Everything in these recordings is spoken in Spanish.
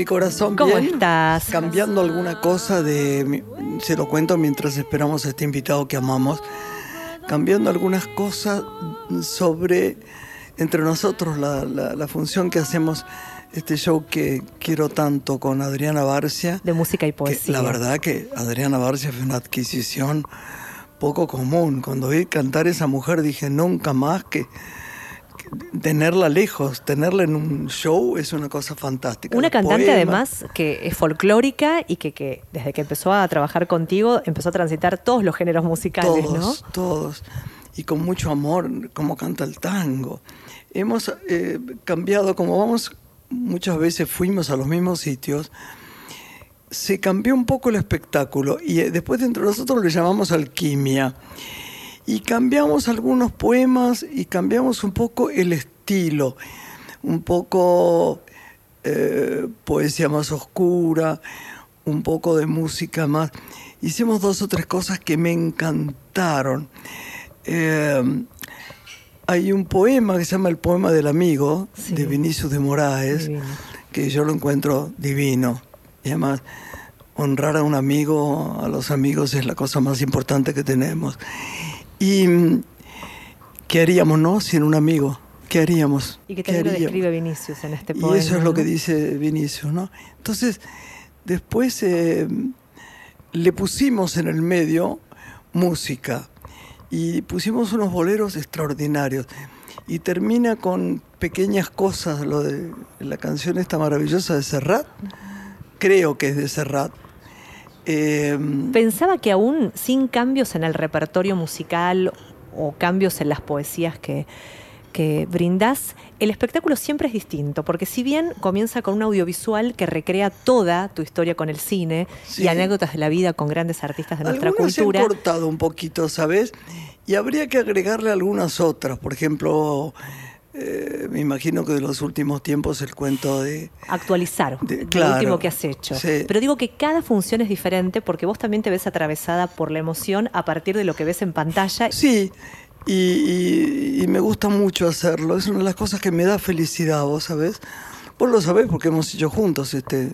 Mi corazón? ¿Cómo ¿Bien? estás? Cambiando alguna cosa de... Se lo cuento mientras esperamos a este invitado que amamos. Cambiando algunas cosas sobre entre nosotros la, la- la función que hacemos, este show que quiero tanto con Adriana Barcia. De música y poesía. la verdad que Adriana Barcia fue una adquisición poco común. Cuando vi cantar esa mujer dije nunca más que tenerla lejos, tenerla en un show es una cosa fantástica. Una Los cantante poemas, además que es folclórica y que, que desde que empezó a trabajar contigo empezó a transitar todos los géneros musicales, Todos, todos. Y con mucho amor, como canta el tango. Hemos eh, cambiado, como vamos, muchas veces fuimos a los mismos sitios, se cambió un poco el espectáculo y eh, después dentro de nosotros le llamamos alquimia. Y cambiamos algunos poemas y cambiamos un poco el estilo, un poco eh, poesía más oscura, un poco de música más. Hicimos dos o tres cosas que me encantaron. Eh, hay un poema que se llama El poema del amigo, Sí. de Vinicius de Moraes, Divino. que yo lo encuentro divino. Y además, honrar a un amigo, a los amigos, es la cosa más importante que tenemos. ¿Y qué haríamos, no? Sin un amigo. ¿Qué haríamos? Y que ¿Qué también lo describe Vinicius en este Y poema. eso es lo que dice Vinicius, ¿no? Entonces, después eh, le pusimos en el medio música y pusimos unos boleros extraordinarios. Y termina con pequeñas cosas, lo de la canción esta maravillosa de Serrat, creo que es de Serrat. Eh, Pensaba que aún sin cambios en el repertorio musical o cambios en las poesías que, que brindás, el espectáculo siempre es distinto, porque si bien comienza con un audiovisual que recrea toda tu historia con el cine Sí. y anécdotas de la vida con grandes artistas de nuestra Algunas se han cultura, cortado un poquito, ¿sabes? Y habría que agregarle algunas otras. Por ejemplo, eh, me imagino que de los últimos tiempos el cuento de... actualizar De- lo último que has hecho. sí. Pero digo que cada función es diferente porque vos también te ves atravesada por la emoción a partir de lo que ves en pantalla. Sí, y, y- y me gusta mucho hacerlo. Es una de las cosas que me da felicidad, vos sabés. Vos lo sabés porque hemos hecho juntos este,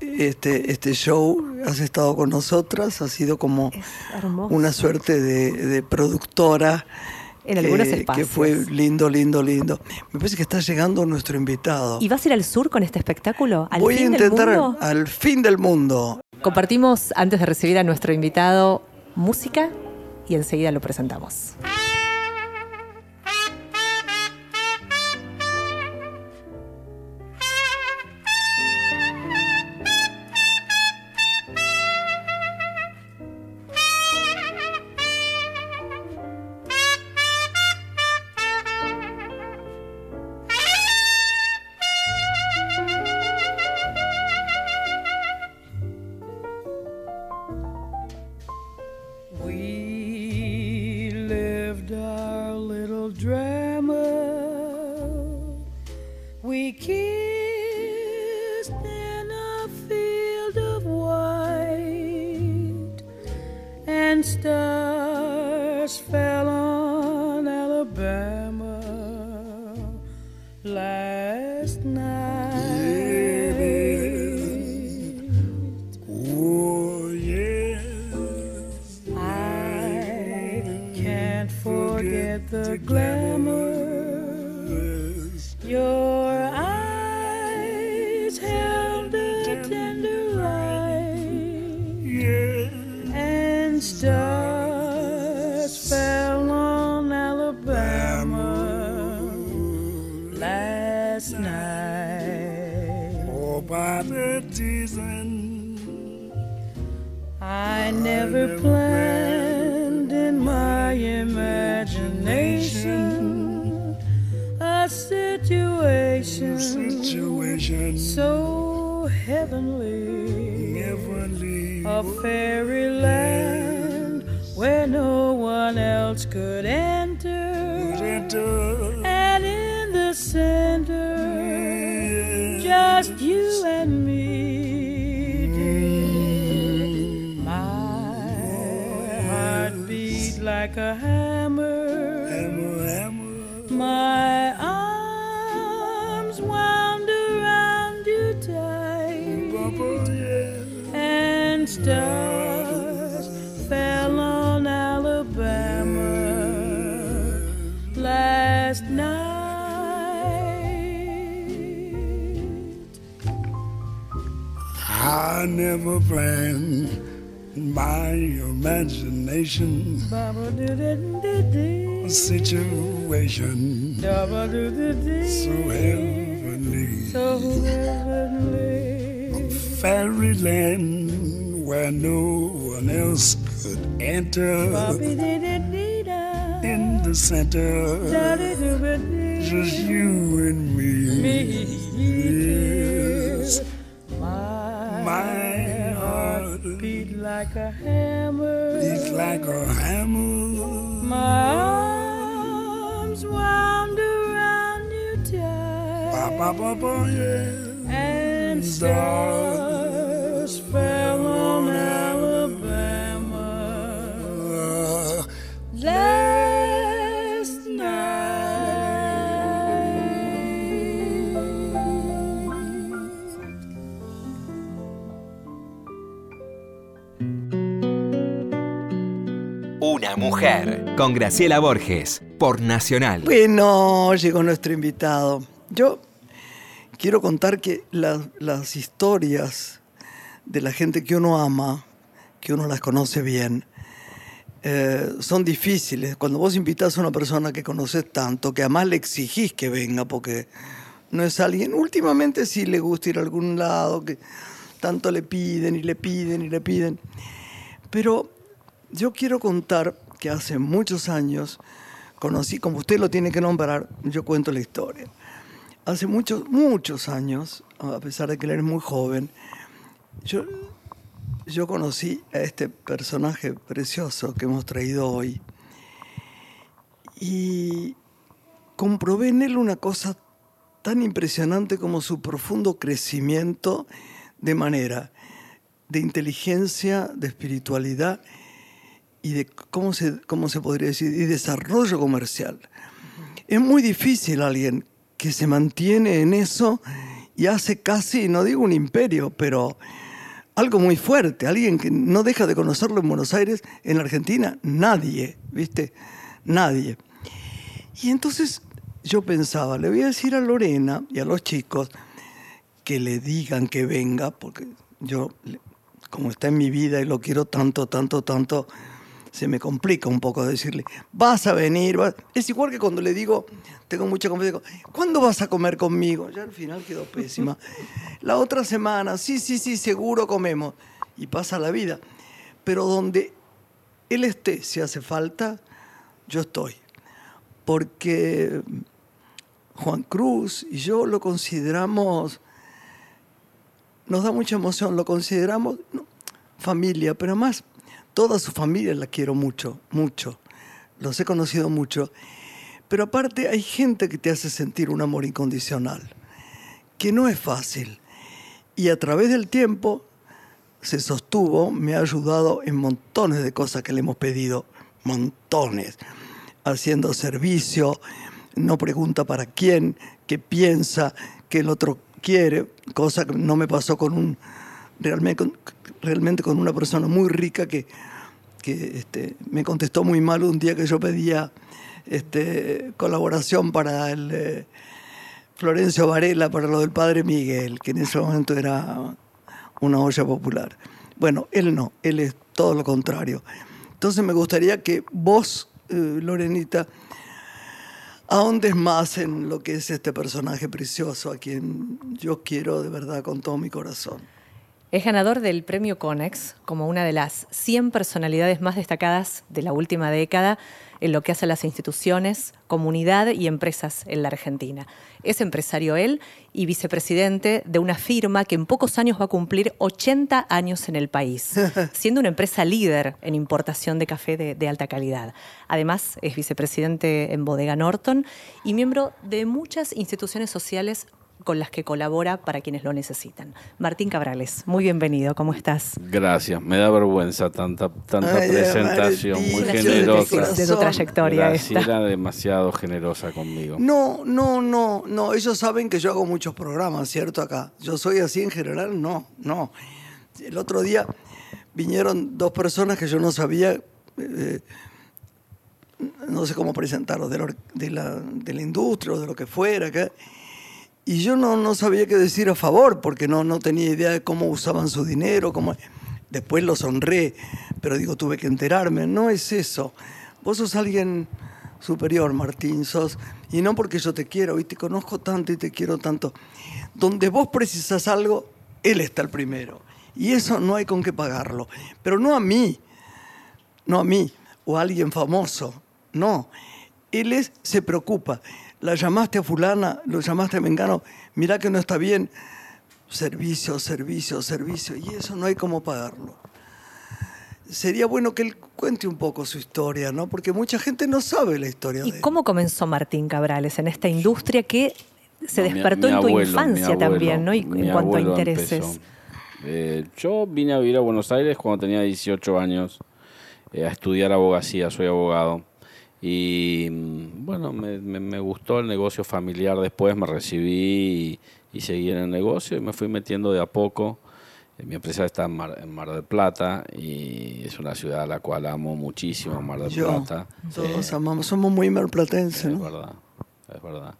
este, este show. Has estado con nosotras, ha sido como una suerte de, de productora. En algunos que- espacios. Que fue lindo, lindo, lindo. Me parece que está llegando nuestro invitado. ¿Y vas a ir al sur con este espectáculo? ¿Al Voy a del intentar mundo? al fin del mundo. Compartimos, antes de recibir a nuestro invitado, música y enseguida lo presentamos. liberties and never planned my imagination Ba-ba-do-do-do-do. situation so heavenly. So heavenly. Fairyland where no one else could enter. In the center, just you and me. Like a hammer. beats like a hammer. My arms wound around you tight. ba, ba, ba, yeah. And stars fell on Alabama mujer. Con Graciela Borges. Por Nacional. Bueno, llegó nuestro invitado. Yo quiero contar que las, historias de la gente que uno ama, que uno las conoce bien, eh, son difíciles. Cuando vos invitas a una persona que conoces tanto, que además le exigís que venga, porque no es alguien, últimamente sí le gusta ir a algún lado, que tanto le piden y le piden y le piden. Pero yo quiero contar que hace muchos años conocí, como usted lo tiene que nombrar, yo cuento la historia. Hace muchos, muchos años, a pesar de que él es muy joven, yo, yo conocí a este personaje precioso que hemos traído hoy y comprobé en él una cosa tan impresionante como su profundo crecimiento de manera, de inteligencia, de espiritualidad y de cómo se, cómo se podría decir, y desarrollo comercial. Es muy difícil alguien que se mantiene en eso y hace casi, no digo un imperio, pero algo muy fuerte. Alguien que no deja de conocerlo en Buenos Aires, en Argentina, nadie, ¿viste? Nadie. Y entonces yo pensaba, le voy a decir a Lorena y a los chicos que le digan que venga, porque yo, como está en mi vida y lo quiero tanto, tanto, tanto, se me complica un poco decirle, vas a venir. vas-". Es igual que cuando le digo, tengo mucha confianza, digo, ¿cuándo vas a comer conmigo? Ya al final quedó pésima. La otra semana, sí, sí, sí, seguro comemos. Y pasa la vida. Pero donde él esté, si hace falta, yo estoy. Porque Juan Cruz y yo lo consideramos, nos da mucha emoción, lo consideramos no, familia, pero además toda su familia la quiero mucho, mucho. Los he conocido mucho. Pero aparte hay gente que te hace sentir un amor incondicional, que no es fácil. Y a través del tiempo se sostuvo, me ha ayudado en montones de cosas que le hemos pedido, montones, haciendo servicio, no pregunta para quién, qué piensa, que el otro quiere, cosa que no me pasó con un, realmente, con- realmente con una persona muy rica que, que este, me contestó muy mal un día que yo pedía este, colaboración para el eh, Florencio Varela, para lo del padre Miguel, que en ese momento era una olla popular. Bueno, él no, él es todo lo contrario. Entonces me gustaría que vos, eh, Lorenita, ahondes más en lo que es este personaje precioso a quien yo quiero de verdad con todo mi corazón. Es ganador del premio Conex como una de las 100 personalidades más destacadas de la última década en lo que hace a las instituciones, comunidad y empresas en la Argentina. Es empresario él y vicepresidente de una firma que en pocos años va a cumplir 80 años en el país, siendo una empresa líder en importación de café de, de alta calidad. Además, es vicepresidente en Bodega Norton y miembro de muchas instituciones sociales con las que colabora para quienes lo necesitan. Martín Cabrales, muy bienvenido, ¿cómo estás? Gracias, me da vergüenza tanta, tanta Ay, presentación, Martín, muy generosa. de tu trayectoria Graciela esta. demasiado generosa conmigo. No, no, no, no. Ellos saben que yo hago muchos programas, ¿cierto? Acá. Yo soy así en general, no, no. El otro día vinieron dos personas que yo no sabía, eh, no sé cómo presentarlos, de la, de, la, de la industria o de lo que fuera. acá. Y yo no, no sabía qué decir a favor, porque no, no tenía idea de cómo usaban su dinero. Cómo... Después los honré, pero digo, tuve que enterarme. No es eso. Vos sos alguien superior, Martín, sos. Y no porque yo te quiero, y te conozco tanto y te quiero tanto. Donde vos precisas algo, él está el primero. Y eso no hay con qué pagarlo. Pero no a mí, no a mí, o a alguien famoso. No. Él es, se preocupa. La llamaste a fulana, lo llamaste a Mengano, mirá que no está bien. Servicio, servicio, servicio. Y eso no hay cómo pagarlo. Sería bueno que él cuente un poco su historia, ¿no? Porque mucha gente no sabe la historia de ¿Y él. cómo comenzó Martín Cabrales en esta industria que se No, despertó mi en tu abuelo, infancia abuelo, también, ¿no? Y en cuanto a intereses. Eh, yo vine a vivir a Buenos Aires cuando tenía 18 años eh, a estudiar abogacía, soy abogado. Y mm, bueno, me, me- me gustó el negocio familiar después, me recibí y, y seguí en el negocio y me fui metiendo de a poco. Eh, Mi empresa está en Mar, en Mar del Plata y es una ciudad a la cual amo muchísimo, Mar del Yo, Plata. todos Eh, amamos, somos muy marplatenses, es ¿no? verdad, es verdad.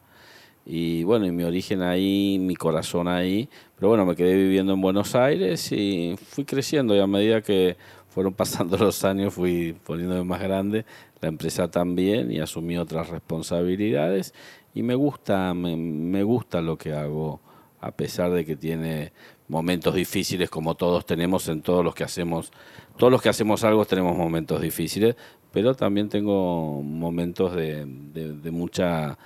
Y bueno, y mi origen ahí, mi corazón ahí. Pero bueno, me quedé viviendo en Buenos Aires y fui creciendo y a medida que fueron pasando los años fui poniéndome más grande, la empresa también y asumí otras responsabilidades. Y me gusta, me, gusta lo que hago a pesar de que tiene momentos difíciles como todos tenemos en todos los que hacemos, todos los que hacemos algo tenemos momentos difíciles, pero también tengo momentos de mucha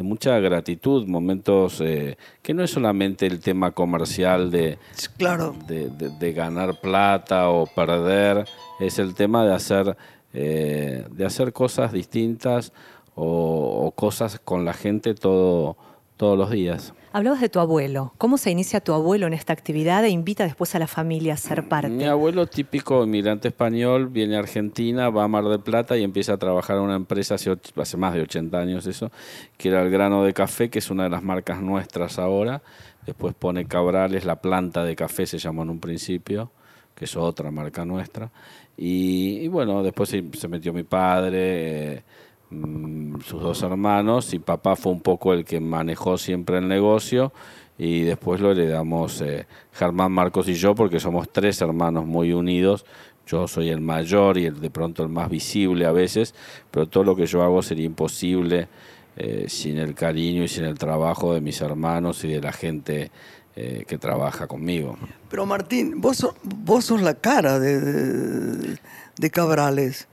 de mucha gratitud, momentos eh, que no es solamente el tema comercial de, Claro. de, de- de ganar plata o perder, es el tema de hacer, eh, de hacer cosas distintas o, o cosas con la gente todo, todos los días. Hablabas de tu abuelo. ¿Cómo se inicia tu abuelo en esta actividad e invita después a la familia a ser parte? Mi abuelo, típico inmigrante español, viene a Argentina, va a Mar del Plata y empieza a trabajar en una empresa hace, más de 80 años eso, que era el grano de café, que es una de las marcas nuestras ahora. Después pone Cabrales, la planta de café se llamó en un principio, que es otra marca nuestra. Y, bueno, después se, metió mi padre, eh, sus dos hermanos, y papá fue un poco el que manejó siempre el negocio y después lo heredamos eh, Germán, Marcos y yo porque somos tres hermanos muy unidos. Yo soy el mayor y el, de pronto el más visible a veces, pero todo lo que yo hago sería imposible eh, sin el cariño y sin el trabajo de mis hermanos y de la gente eh, que trabaja conmigo. Pero Martín, vos, vos sos la cara de, de, de Cabrales.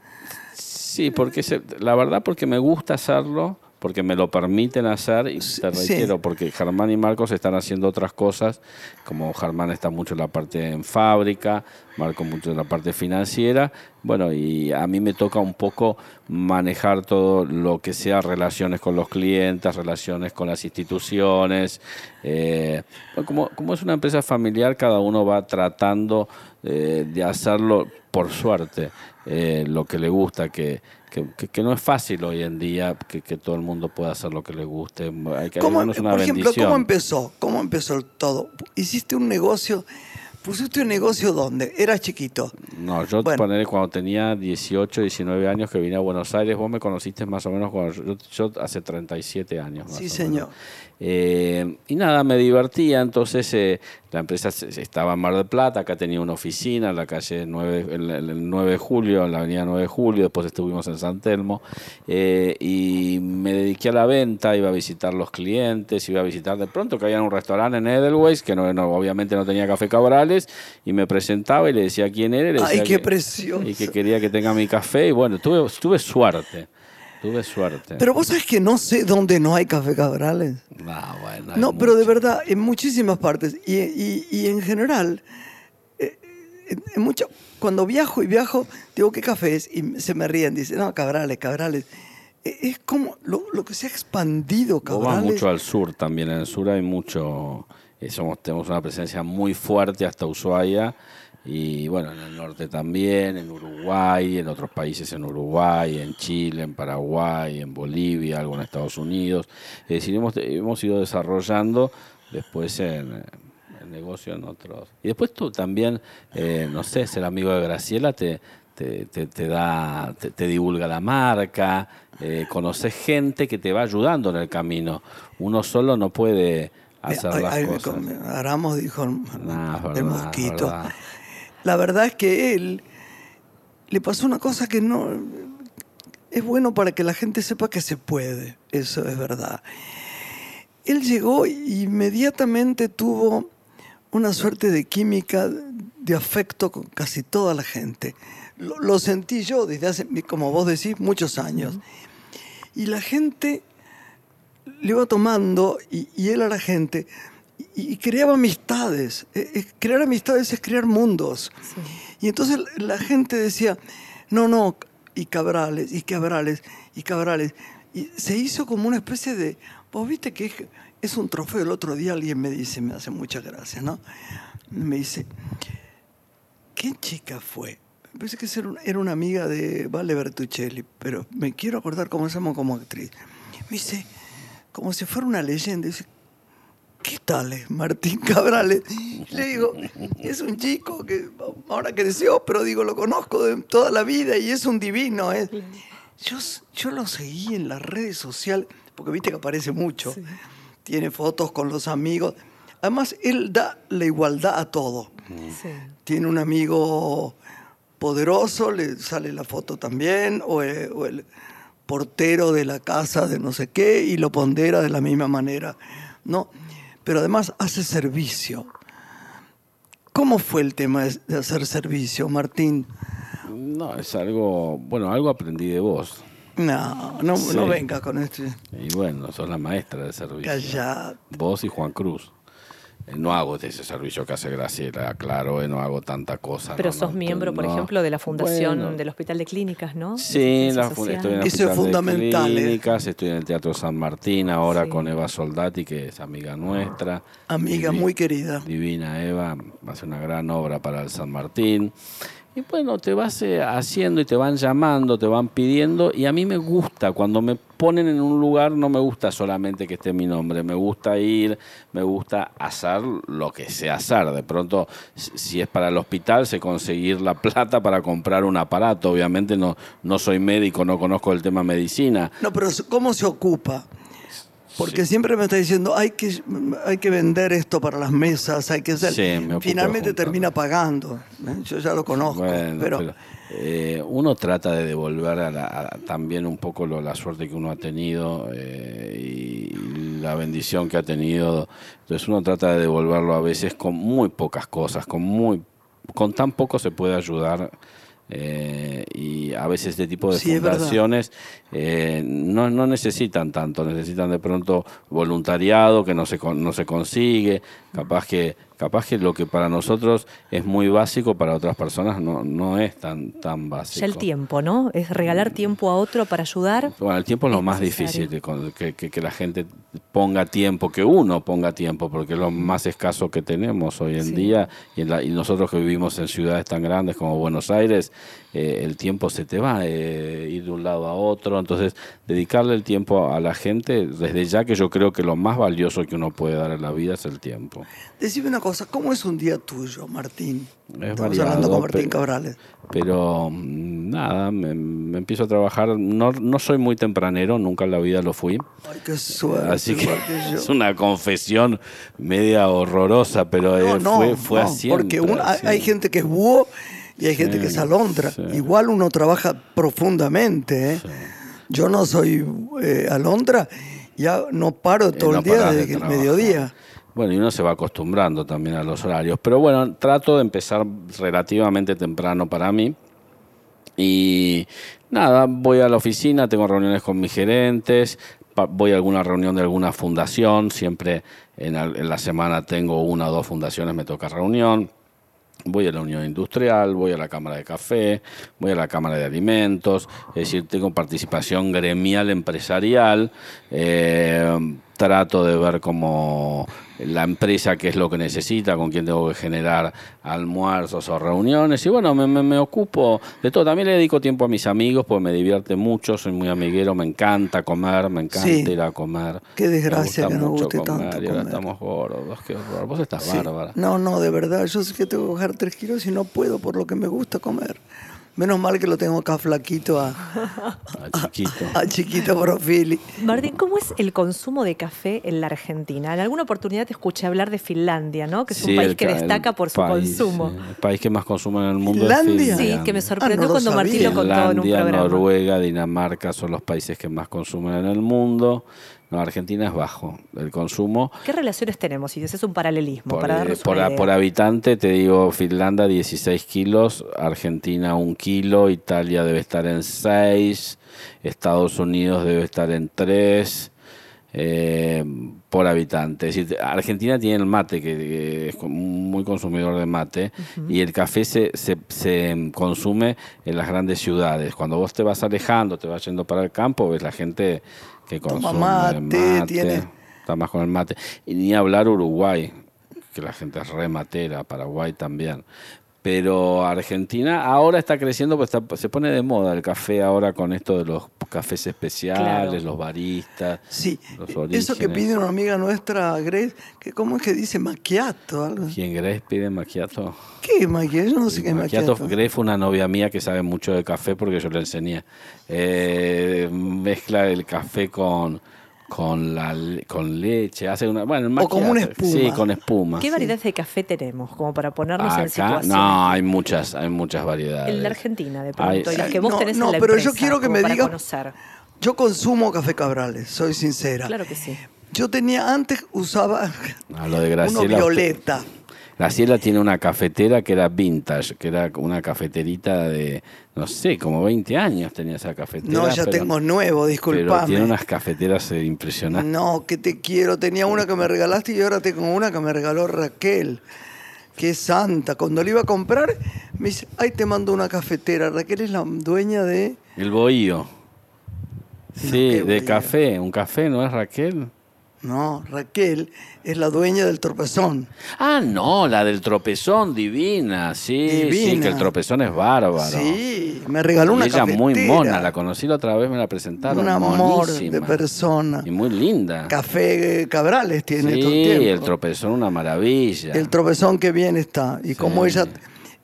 Sí, porque se- la verdad porque me gusta hacerlo, porque me lo permiten hacer y te Sí. reitero, porque Germán y Marcos están haciendo otras cosas, como Germán está mucho en la parte en fábrica, Marco mucho en la parte financiera, bueno, y a mí me toca un poco manejar todo lo que sea relaciones con los clientes, relaciones con las instituciones. eh, como, como es una empresa familiar, cada uno va tratando eh, de hacerlo por suerte, eh, lo que le gusta, que, que, que- que no es fácil hoy en día que, que todo el mundo pueda hacer lo que le guste. Hay que ¿Cómo, es una por ejemplo, bendición. ¿cómo empezó? ¿Cómo empezó todo? ¿Hiciste un negocio? ¿Pusiste un negocio dónde? Eras chiquito. No, yo Bueno. ponerle cuando tenía 18, 19 años que vine a Buenos Aires, vos me conociste más o menos cuando yo, yo hace 37 años. más Sí, o señor. menos. Eh, y nada, me divertía, entonces eh, la empresa estaba en Mar del Plata, acá tenía una oficina en la calle 9, el, el 9 de julio, en la avenida 9 de julio, después estuvimos en San Telmo, eh, y me dediqué a la venta, iba a visitar los clientes, iba a visitar de pronto que había un restaurante en Edelweiss, que no, no, obviamente no tenía café Cabrales, y me presentaba y le decía quién era. y le Ay, decía qué que- precioso. Y que quería que tenga mi café. Y bueno, tuve, tuve suerte. Tuve suerte. Pero vos sabés que no sé dónde no hay café Cabrales. No, bueno, hay No, pero de mucho. verdad, en muchísimas partes. Y, y- y en general, eh, en, mucho- cuando viajo y viajo, digo, ¿qué café es? Y se me ríen, dicen, no, Cabrales, Cabrales. Eh, Es como lo, lo que se ha expandido, Vos vas Cabrales. mucho al sur también. En el sur hay mucho. eh, somos, tenemos una presencia muy fuerte hasta Ushuaia. Y bueno, en el norte también, en Uruguay, en otros países en Uruguay, en Chile, en Paraguay, en Bolivia, algo en Estados Unidos. Es decir, hemos, hemos ido desarrollando después en, el negocio en otros. Y después tú también, eh, no sé, ser amigo de Graciela te, te, te- te da, te, te divulga la marca, eh, conoces gente que te va ayudando en el camino. Uno solo no puede hacer Ay, las ay, cosas. com- Aramos dijo verdad, el mosquito. verdad. La verdad es que él le pasó una cosa que no es bueno para que la gente sepa que se puede. Eso es verdad. Él llegó e inmediatamente tuvo una suerte de química de afecto con casi toda la gente. Lo, lo sentí yo desde hace, como vos decís, muchos años. Y la gente le iba tomando y, y él a la gente y, creaba amistades. Eh, eh, crear amistades es crear mundos. Y entonces la gente decía, no, no, y Cabrales, y Cabrales, y Cabrales. Y se hizo como una especie de, vos viste que es, es un trofeo. El otro día alguien me dice, me hace mucha gracia, ¿no? Me dice, ¿qué chica fue? Me parece que era una- era una amiga de Vale Bertuccelli, pero me quiero acordar cómo se llama como actriz. Me dice, como si fuera una leyenda, dice, ¿qué tal es Martín Cabrales? Le digo, es un chico que ahora creció, pero digo, lo conozco de toda la vida y es un divino. ¿eh". Yo, yo lo seguí en las redes sociales, porque viste que aparece mucho. Tiene fotos con los amigos. Además, él da la igualdad a todo. Sí. Tiene un amigo poderoso, le sale la foto también, o el, o el portero de la casa de no sé qué, y lo pondera de la misma manera. ¿no? Pero además hace servicio. ¿Cómo fue el tema de de hacer servicio, Martín? No, es algo, bueno, algo aprendí de vos. No, no, Sí. no venga con este. Y bueno, sos la maestra del servicio. Callate. Vos y Juan Cruz. Eh, No hago ese servicio que hace Graciela, claro, eh, no hago tanta cosa. Pero no, sos no, miembro, por no. ejemplo, de la fundación Bueno, del Hospital de Clínicas, ¿no? Sí, la estoy en el Eso es Hospital de fundamental, ¿eh? Clínicas, estoy en el Teatro San Martín ahora Sí. con Eva Soldati, que es amiga nuestra. Amiga Divi- muy querida. Divina Eva, hace una gran obra para el San Martín. Y bueno, te vas eh, haciendo y te van llamando, te van pidiendo. Y a mí me gusta, cuando me ponen en un lugar, no me gusta solamente que esté mi nombre. Me gusta ir, me gusta hacer lo que sé hacer. De pronto, si es para el hospital, sé conseguir la plata para comprar un aparato. Obviamente no, no soy médico, no conozco el tema medicina. No, pero ¿cómo se ocupa? Porque siempre me está diciendo, hay que, hay que vender esto para las mesas, hay que hacer. Sí, Finalmente termina pagando. ¿eh? Yo ya lo conozco. Bueno, pero, pero, eh, uno trata de devolver a la- a- también un poco lo- la suerte que uno ha tenido eh, y la bendición que ha tenido. Entonces uno trata de devolverlo a veces con muy pocas cosas, con muy, con tan poco se puede ayudar. Eh, y a veces este tipo de Sí, fundaciones eh, no, no necesitan tanto, necesitan de pronto voluntariado que no se, no se consigue, capaz que, capaz que lo que para nosotros es muy básico, para otras personas no, no es tan, tan básico. Ya el tiempo, ¿no? Es regalar tiempo a otro para ayudar. Bueno, el tiempo es lo Es más necesario. difícil, que, que, que- que la gente ponga tiempo, que uno ponga tiempo, porque es lo más escaso que tenemos hoy en Sí. día. Y, en la- y nosotros que vivimos en ciudades tan grandes como Buenos Aires, eh, el tiempo se te va, eh, ir de un lado a otro. Entonces, dedicarle el tiempo a la gente, desde ya que yo creo que lo más valioso que uno puede dar en la vida es el tiempo. decime una cosa, ¿cómo es un día tuyo, Martín? Es Estamos variado, hablando con Martín pero- Cabrales. Pero mm, nada, me, me empiezo a trabajar. No, no soy muy tempranero, nunca en la vida lo fui. Ay, qué suerte, Así que que es una confesión media horrorosa, pero eh, No, no, fue, fue no, así. Porque hay gente que es búho y hay gente que es alondra. Igual uno trabaja profundamente. ¿eh? Yo no soy eh, alondra, ya no paro todo no el día de desde que el mediodía. Bueno, y uno se va acostumbrando también a los horarios. Pero bueno, trato de empezar relativamente temprano para mí. Y nada, voy a la oficina, tengo reuniones con mis gerentes, voy a alguna reunión de alguna fundación, siempre en la semana tengo una o dos fundaciones, me toca reunión. Voy a la Unión Industrial, voy a la Cámara de Café, voy a la Cámara de Alimentos, es decir, tengo participación gremial empresarial, eh, trato de ver cómo la empresa qué es lo que necesita, con quién tengo que generar almuerzos o reuniones y bueno, me, me- me ocupo de todo. También le dedico tiempo a mis amigos porque me divierte mucho, soy muy amiguero, me encanta comer, me encanta Sí. ir a comer. Qué desgracia que mucho guste tanto Y ahora comer. estamos gordos, qué horror. Vos estás Sí. bárbara. No, no, de verdad, yo sé que tengo que bajar tres kilos y no puedo por lo que me gusta comer. Menos mal que lo tengo acá flaquito a, Ah, chiquito. a chiquito Profili. Martín, ¿cómo es el consumo de café en la Argentina? En alguna oportunidad te escuché hablar de Finlandia, ¿no? Que es Sí, un país el que ca- destaca por su país, consumo. sí, El país que más consume en el mundo ¿Finlandia? es Sí, Finlandia. que me Ah, sorprendió no lo cuando Martín lo contó en un Finlandia, programa. Noruega, Dinamarca son los países que más consumen en el mundo. No, Argentina es bajo el consumo. ¿Qué relaciones tenemos? Si es un paralelismo, Por, para eh, por, a- por habitante te digo Finlandia 16 kilos, Argentina 1 kilo, Italia debe estar en 6, Estados Unidos debe estar en 3 eh, por habitante. Es decir, Argentina tiene el mate, que, que es muy consumidor de mate, y el café se, se, se consume en las grandes ciudades. Cuando vos te vas alejando, te vas yendo para el campo, ves la gente que Toma consume mate, tiene- Está más con el mate. Y ni hablar Uruguay, que la gente es re matera, Paraguay también. Pero Argentina ahora está creciendo, pues está- se pone de moda el café ahora con esto de los cafés especiales, Claro. los baristas. Sí, los eso que pide una amiga nuestra, Grace, que ¿cómo es que dice macchiato? Algo. ¿Quién Grace pide macchiato? ¿Qué es macchiato? Yo no sé qué es Macchiato, macchiato. Grace fue una novia mía que sabe mucho de café porque yo le enseñé. Eh, mezcla el café con con la le- con leche, hace una bueno, el O como una macchiato, Sí, espuma. con espuma. ¿Qué variedades de café tenemos? Como para ponernos en Acá, situación. no, hay muchas, hay muchas variedades. En la Argentina, de Hay- pronto, y las que vos No, tenés no, en la pero yo quiero que me digas- conocer. Yo consumo café Cabrales, soy sincera. Claro que sí. Yo tenía, antes usaba Ah, lo de uno Graciela. Violeta. Graciela tiene una cafetera que era vintage, que era una cafeterita de, no sé, como 20 años tenía esa cafetera. No, ya pero- tengo nuevo, Pero disculpame. tiene unas cafeteras eh, impresionantes. No, que te quiero. Tenía una que me regalaste y ahora tengo una que me regaló Raquel. Que es santa. Cuando le iba a comprar, me dice, ay, te mando una cafetera. Raquel es la dueña de... El bohío. Sí, qué de bohío. café. ¿Un café no es Raquel? No, Raquel es la dueña del torpezón. Ah, no, la del tropezón, divina. Sí, sí, Divina. que el tropezón es bárbaro. Sí, me regaló Y una ella cafetera. muy mona, la conocí la otra vez, me la presentaron. Un amor monísima. de persona. Y muy linda. Café eh, Cabrales tiene Sí, tiempo. el tropezón, una maravilla. El tropezón que bien está. Y como Sí. ella,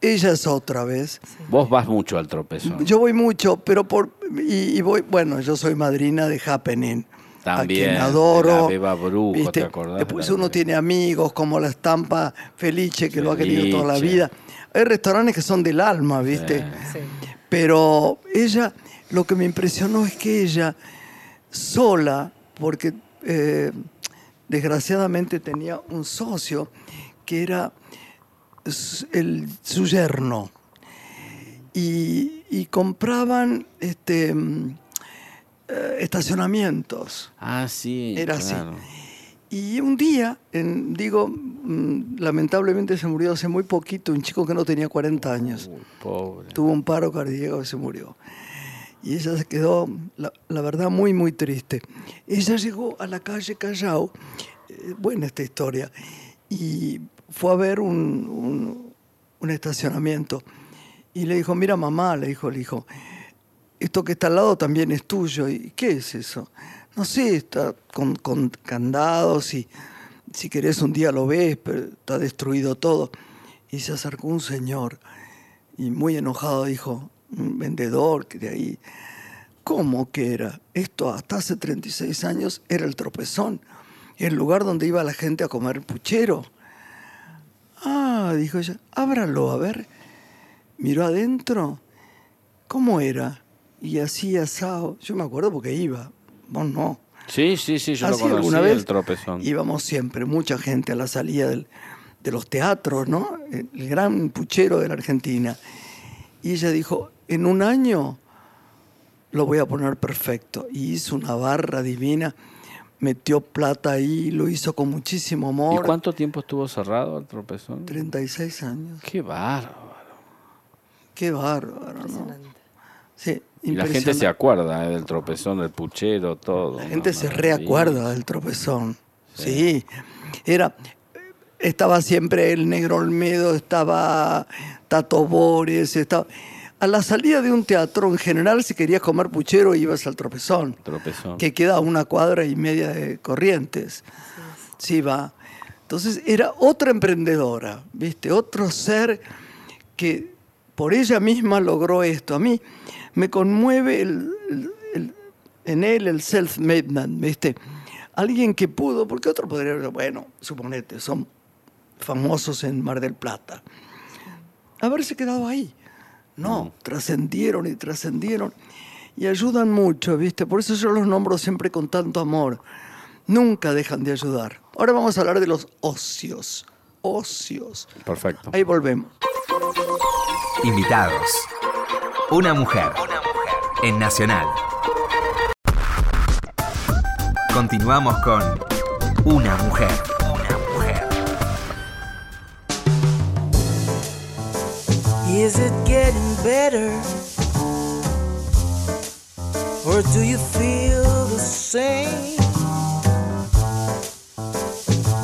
ella es otra vez. Vos vas mucho al tropezón. Yo voy mucho, pero por y, y voy, bueno, yo soy madrina de Happening. También, a quien de adoro. la Beba Brujo, ¿viste? ¿te acordás? Después de uno tiene amigos como la estampa Felice, que lo ha querido toda la vida. Hay restaurantes que son del alma, ¿viste? Sí. Pero ella, lo que me impresionó es que ella, sola, porque eh, desgraciadamente tenía un socio que era el, su yerno. Y, y compraban este, eh, estacionamientos. Ah, sí. Era así. Y un día, en- digo, mm, lamentablemente se murió hace muy poquito un chico que no tenía 40 años. Uy, pobre. Tuvo un paro cardíaco y se murió. Y ella se quedó, la, la verdad, muy, muy triste. Ella llegó a la calle Callao, eh, buena esta historia, y fue a ver un, un- un estacionamiento. Y le dijo, mira mamá, le dijo el hijo, esto que está al lado también es tuyo. ¿Y qué es eso? No sé, está con, con candados y si querés un día lo ves, pero está destruido todo. Y se acercó un señor y muy enojado dijo, un vendedor que de ahí, ¿cómo que era? Esto hasta hace 36 años era el tropezón, el lugar donde iba la gente a comer puchero. Ah, dijo ella, ábralo, a ver. Miró adentro, ¿cómo era? Y así asado, yo me acuerdo porque iba, vos no. Sí, sí, sí, yo lo ¿Así conocí, alguna vez? el tropezón. Íbamos siempre, mucha gente a la salida del- de los teatros, ¿no? El, gran puchero de la Argentina. Y ella dijo, en un año lo voy a poner perfecto. Y hizo una barra divina, metió plata ahí, lo hizo con muchísimo ¿Y amor. cuánto tiempo estuvo cerrado el tropezón? 36 años. Qué bárbaro. Qué bárbaro, ¿no? Sí, Y la gente se acuerda eh, del tropezón, del puchero, todo. La gente se reacuerda del tropezón. Sí. Era. Estaba siempre el Negro Olmedo, estaba Tato Bores, estaba. A la salida de un teatro, en general, si querías comer puchero, ibas al tropezón, Tropezón. que queda a una cuadra y media de corrientes. Sí, va. Entonces era otra emprendedora, ¿viste? Otro ser que por ella misma logró esto. A mí me conmueve el- el- el- en él el self-made man, ¿viste? Alguien que pudo, porque otro podría, bueno, suponete, son famosos en Mar del Plata. Haberse quedado ahí. No, trascendieron y trascendieron y ayudan mucho, ¿viste? Por eso yo los nombro siempre con tanto amor. Nunca dejan de ayudar. Ahora vamos a hablar de los ocios. Ocios. Perfecto. Ahí volvemos. Invitados. Una mujer. En Nacional. Continuamos con Una mujer. Una mujer. Is it getting better? Or do you feel the same?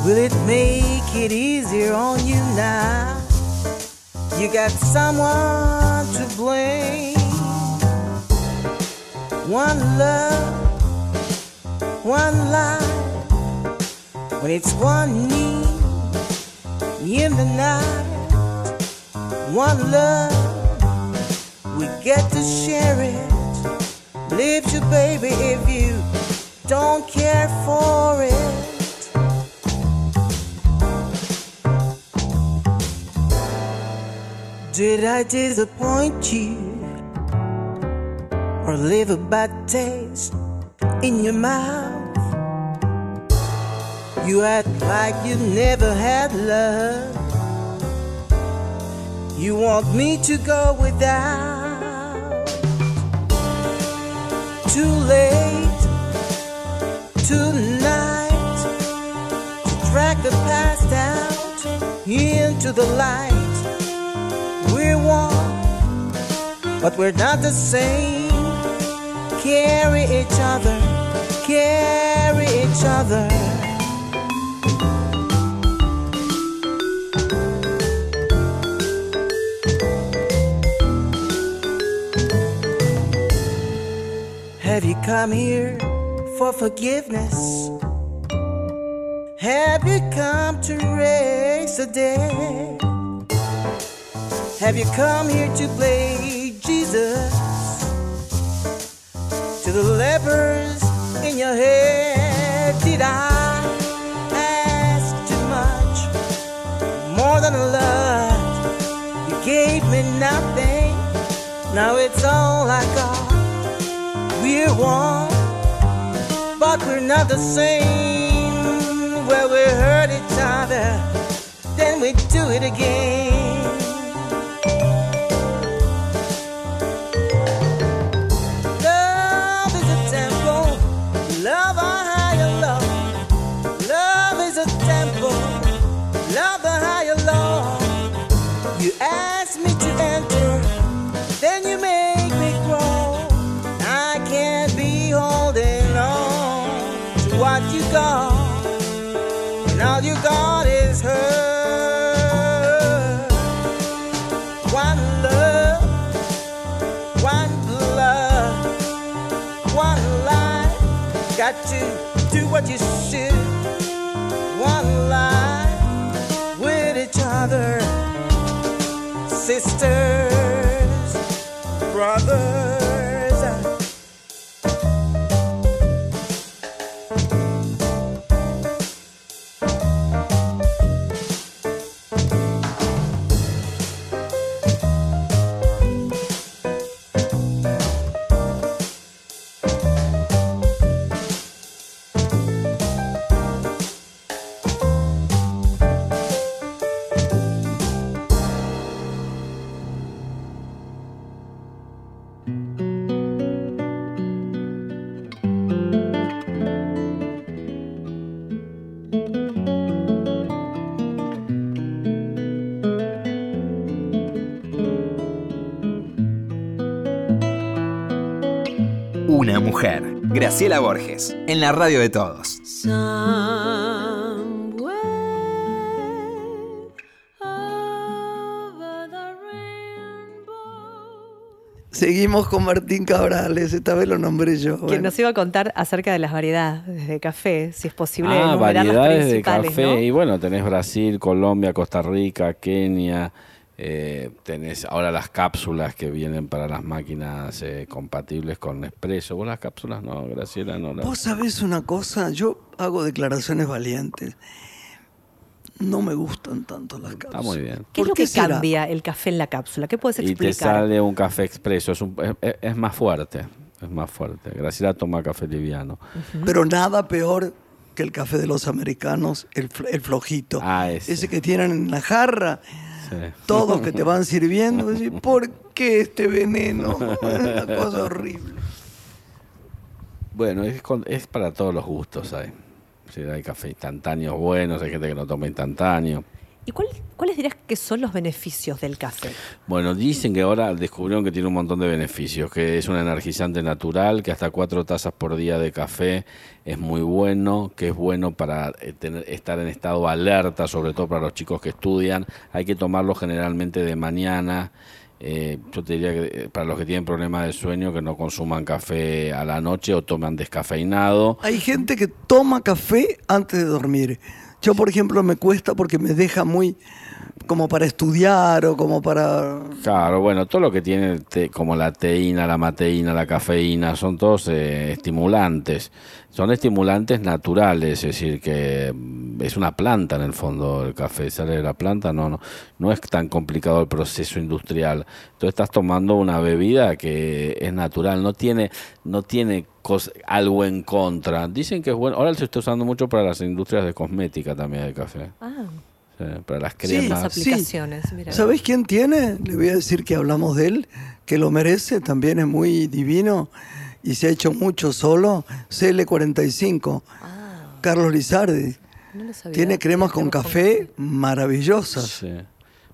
Will it make it easier on you now? You got someone to blame. One love, one life. When it's one need in the night one love, we get to share it. Leave you, baby, if you don't care for it. Did I disappoint you or leave a bad taste in your mouth? You act like you never had love. You want me to go without? Too late tonight to drag the past out into the light. We're one, but we're not the same. Carry each other, carry each other. Have you come here for forgiveness? Have you come to raise the dead? Have you come here to play Jesus? To the lepers in your head, did I ask too much? More than a lot, you gave me nothing. Now it's all I got. We're one, but we're not the same. Where we hurt each other, then we do it again. sister. Una mujer. Graciela Borges. En la radio de todos. Seguimos con Martín Cabrales, esta vez lo nombré yo. Quien bueno. nos iba a contar acerca de las variedades de café, si es posible Ah, las variedades de café. ¿no? Y bueno, tenés Brasil, Colombia, Costa Rica, Kenia. Eh, tenés ahora las cápsulas que vienen para las máquinas eh, compatibles con Nespresso. ¿Vos las cápsulas no, Graciela? No las- Vos sabés una cosa, yo hago declaraciones valientes. No me gustan tanto las cápsulas. Está muy bien. ¿Qué es ¿Por lo qué que será? cambia el café en la cápsula? ¿Qué puedes Y te explicar? sale un café expreso. Es, un- es- más fuerte. Es más fuerte. Graciela toma café liviano. Pero nada peor que el café de los americanos, el, el flojito. Ah, ese. que tienen en la jarra, Sí. todos que te van sirviendo. ¿Por qué este veneno? Es una cosa horrible. Bueno, es, con- es para todos los gustos. Hay. Sí, hay café instantáneos buenos, hay gente que no toma instantáneo. ¿Y cuál- cuáles dirías que son los beneficios del café? Bueno, dicen que ahora descubrieron que tiene un montón de beneficios, que es un energizante natural, que hasta cuatro tazas por día de café es muy bueno, que es bueno para eh, tener- estar en estado alerta, sobre todo para los chicos que estudian. Hay que tomarlo generalmente de mañana. Eh, yo te diría que eh, para los que tienen problemas de sueño, que no consuman café a la noche o toman descafeinado. Hay gente que toma café antes de dormir. Yo, por ejemplo, me cuesta porque me deja muy como para estudiar o como para... Claro, bueno, todo lo que tiene te- como la teína, la mateína, la cafeína, son todos eh, estimulantes. Son estimulantes naturales, es decir, que mm, es una planta en el fondo el café, sale de la planta, no, no, no es tan complicado el proceso industrial. Entonces estás tomando una bebida que es natural, no tiene, no tiene cos- algo en contra. Dicen que es bueno, ahora se está usando mucho para las industrias de cosmética también el café, Ah, sí, para las Sí, cremas. las aplicaciones. mira. ¿Sabéis quién tiene? Le voy a decir que hablamos de él, que lo merece, también es muy divino y se ha hecho mucho solo. CL45, Carlos Lizardi. No lo sabía. Tiene cremas con café maravillosas. Sí.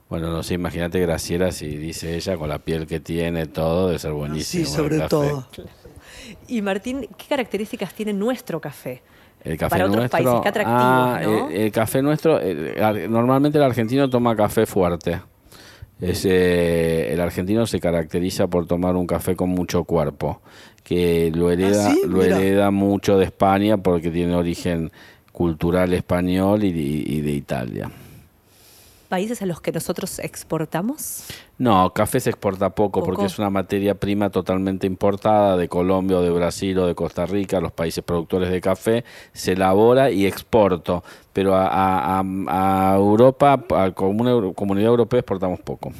Bueno, no sé, imagínate Graciela si dice ella con la piel que tiene, todo, debe ser buenísimo. Sí, el sobre café. todo. Y Martín, ¿qué características tiene nuestro café? El café Para otros nuestro, países, qué atractivo, ah, ¿no? el, el café nuestro, el- normalmente el argentino toma café fuerte. Es, eh, el argentino se caracteriza por tomar un café con mucho cuerpo, que lo hereda, ¿Ah, sí? lo hereda mucho de España porque tiene origen cultural español y, de- y de Italia. ¿Países a los que nosotros exportamos? No, café se exporta poco, Poco. porque es una materia prima totalmente importada de Colombia o de Brasil o de Costa Rica, los países productores de café, se elabora y exporto. Pero a, a- a- Europa, a la comuna- comunidad europea exportamos poco.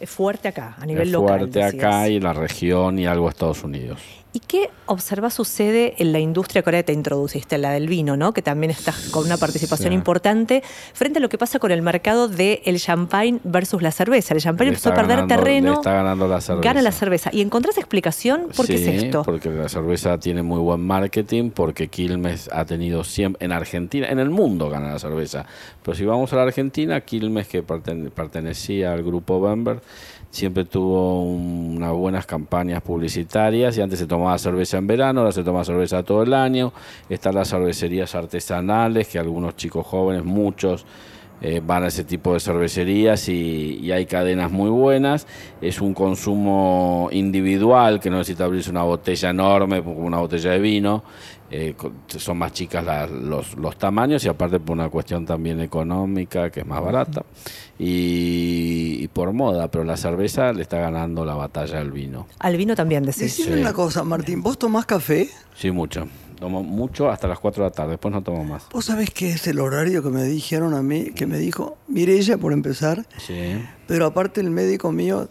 Es fuerte acá, a nivel es local. fuerte decías. acá y la región y algo a Estados Unidos. ¿Y qué observas sucede en la industria coreana? Te introduciste la del vino, ¿no? Que también está con una participación Sí. importante frente a lo que pasa con el mercado del el champagne versus la cerveza. El champagne Le empezó a perder ganando- terreno, está ganando la cerveza. gana la cerveza. ¿Y encontrás explicación por qué es esto? porque la cerveza tiene muy buen marketing, porque Quilmes ha tenido siempre, en Argentina, en el mundo gana la cerveza. Pero si vamos a la Argentina, Quilmes, que pertene- pertenecía al grupo Bember, siempre tuvo un- unas buenas campañas publicitarias y antes se tomaba cerveza en verano, ahora se toma cerveza todo el año. Están las cervecerías artesanales, que algunos chicos jóvenes, muchos, eh, van a ese tipo de cervecerías y, y hay cadenas muy buenas. Es un consumo individual que no necesita abrirse una botella enorme como una botella de vino. Eh, son más chicas la- los, los tamaños y aparte por una cuestión también económica que es más barata y, y por moda, pero la cerveza le está ganando la batalla al vino. Al vino también decís. Decime Sí. una cosa, Martín, ¿vos tomás café? Sí, mucho. Tomo mucho hasta las 4 de la tarde, después no tomo más. ¿Vos sabés qué es el horario que me dijeron a mí? Que me dijo Mirella, por empezar, Sí. pero aparte el médico mío,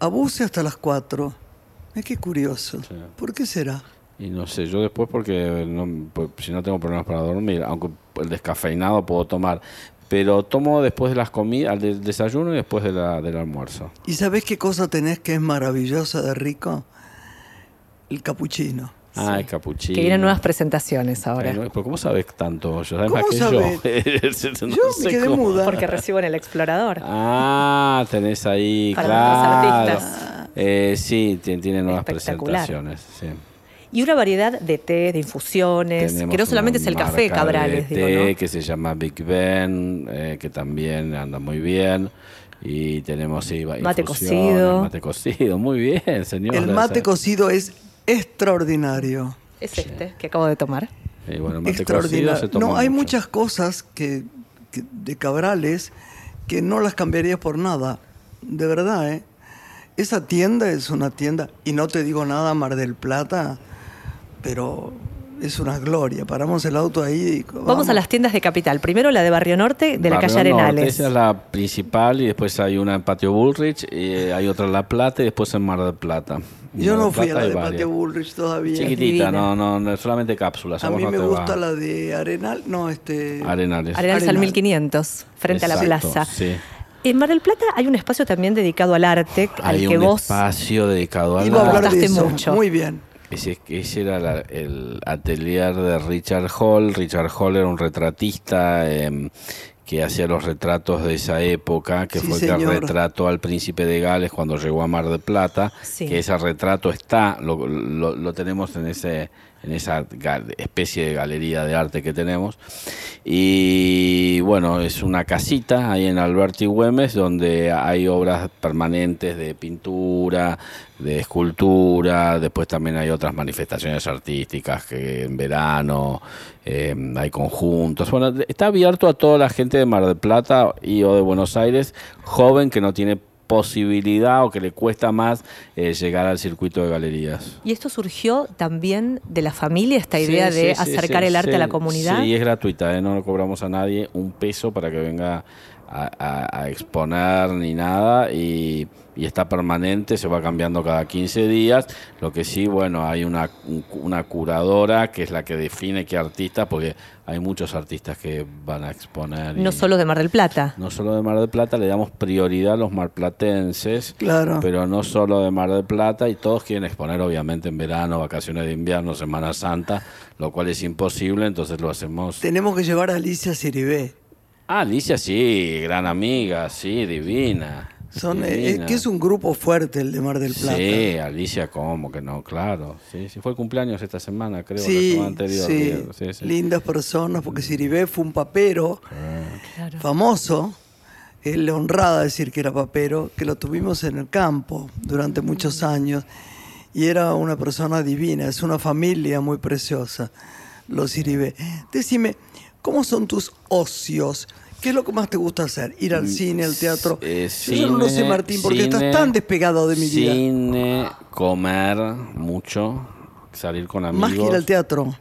abuse hasta las 4. Es que curioso. Sí. ¿Por qué será? Y no sé, yo después porque no, pues, si no tengo problemas para dormir, aunque el descafeinado puedo tomar, pero tomo después de las comidas, al del desayuno y después de la, del almuerzo. ¿Y sabés qué cosa tenés que es maravillosa de rico? El capuchino. Ah, el capuchino. Que vienen nuevas presentaciones ahora. Ay, no, pero ¿cómo sabes tanto? Yo, ¿sabes ¿Cómo más que sabés? yo? No Yo sé me quedé cómo. muda. Porque recibo en el explorador. Ah, tenés ahí, Para claro. nuestros artistas. Eh, sí, ti- tiene nuevas presentaciones. sí. Y una variedad de té, de infusiones, Tenemos que no solamente es el café Cabrales, de digo, té ¿no? que se llama Big Ben, eh, que también anda muy bien. Y tenemos sí, Mate cocido. Mate cocido, muy bien, señor. El mate cocido es extraordinario. Es este que acabo de tomar. Y bueno, mate cocido extraordinario. se toma No, hay mucho. muchas cosas que, que- de Cabrales que no las cambiaría por nada. De verdad, ¿eh? Esa tienda es una tienda, y no te digo nada, Mar del Plata, pero es una gloria. Paramos el auto ahí y Vamos, a las tiendas de Capital. Primero la de Barrio Norte, de la Barrio calle Norte, Arenales. Esa es la principal y después hay una en Patio Bullrich y eh, hay otra en La Plata y después en Mar del Plata. En Yo Mar no fui a la de varias. Patio Bullrich todavía. Chiquitita, no, no, no, solamente cápsulas. A mí me gusta vas. la de Arenal, no, este... Arenales. Arenales al Arenal. 1500, frente a la Exacto, plaza. sí. En Mar del Plata hay un espacio también dedicado al arte, Hay al que un vos espacio dedicado al Iba a hablar de Aportaste eso. mucho. Muy bien. Ese, ese era la- el atelier de Richard Hall. Richard Hall era un retratista eh, que hacía los retratos de esa época, que Sí, fue el que retrató al príncipe de Gales cuando llegó a Mar del Plata. Sí. Que ese retrato está, lo, lo- lo tenemos en ese en esa especie de galería de arte que tenemos. Y bueno, es una casita ahí en Alberti Güemes donde hay obras permanentes de pintura, de escultura, después también hay otras manifestaciones artísticas que en verano eh, hay conjuntos. Bueno, está abierto a toda la gente de Mar del Plata y o de Buenos Aires, joven que no tiene posibilidad o que le cuesta más eh, llegar al circuito de galerías. Y esto surgió también de la familia, esta idea Sí, de sí, acercar sí, el arte a la comunidad. Sí, y es gratuita, ¿eh? no le cobramos a nadie un peso para que venga a, a- a exponer ni nada y, y está permanente, se va cambiando cada 15 días. Lo que sí, bueno, hay una, un- una curadora que es la que define qué artistas, porque hay muchos artistas que van a exponer. No y- solo de Mar del Plata. no solo de Mar del Plata, le damos prioridad a los marplatenses, Claro. pero no solo de Mar del Plata, y todos quieren exponer obviamente en verano, vacaciones de invierno, Semana Santa, lo cual es imposible, entonces lo hacemos. Tenemos que llevar a Alicia Siribé. Ah, Alicia sí, gran amiga, sí, divina. Son, eh, divina. es que es un grupo fuerte el de Mar del Plata. Sí, Alicia, ¿cómo que no? Claro. Sí, sí, fue el cumpleaños esta semana, creo, la Sí, semana anterior. sí, digo, sí, sí. lindas personas, porque Siribé fue un papero Claro. famoso, él le honrada decir que era papero, que lo tuvimos en el campo durante muchos años, y era una persona divina, es una familia muy preciosa, los Siribé. Decime, ¿cómo son tus ocios? ¿Qué es lo que más te gusta hacer? ¿Ir al cine, al teatro? Eh, Yo no lo sé, Martín, porque cine, estás tan despegado de mi vida. Cine, comer mucho, salir con amigos. Más que ir al teatro.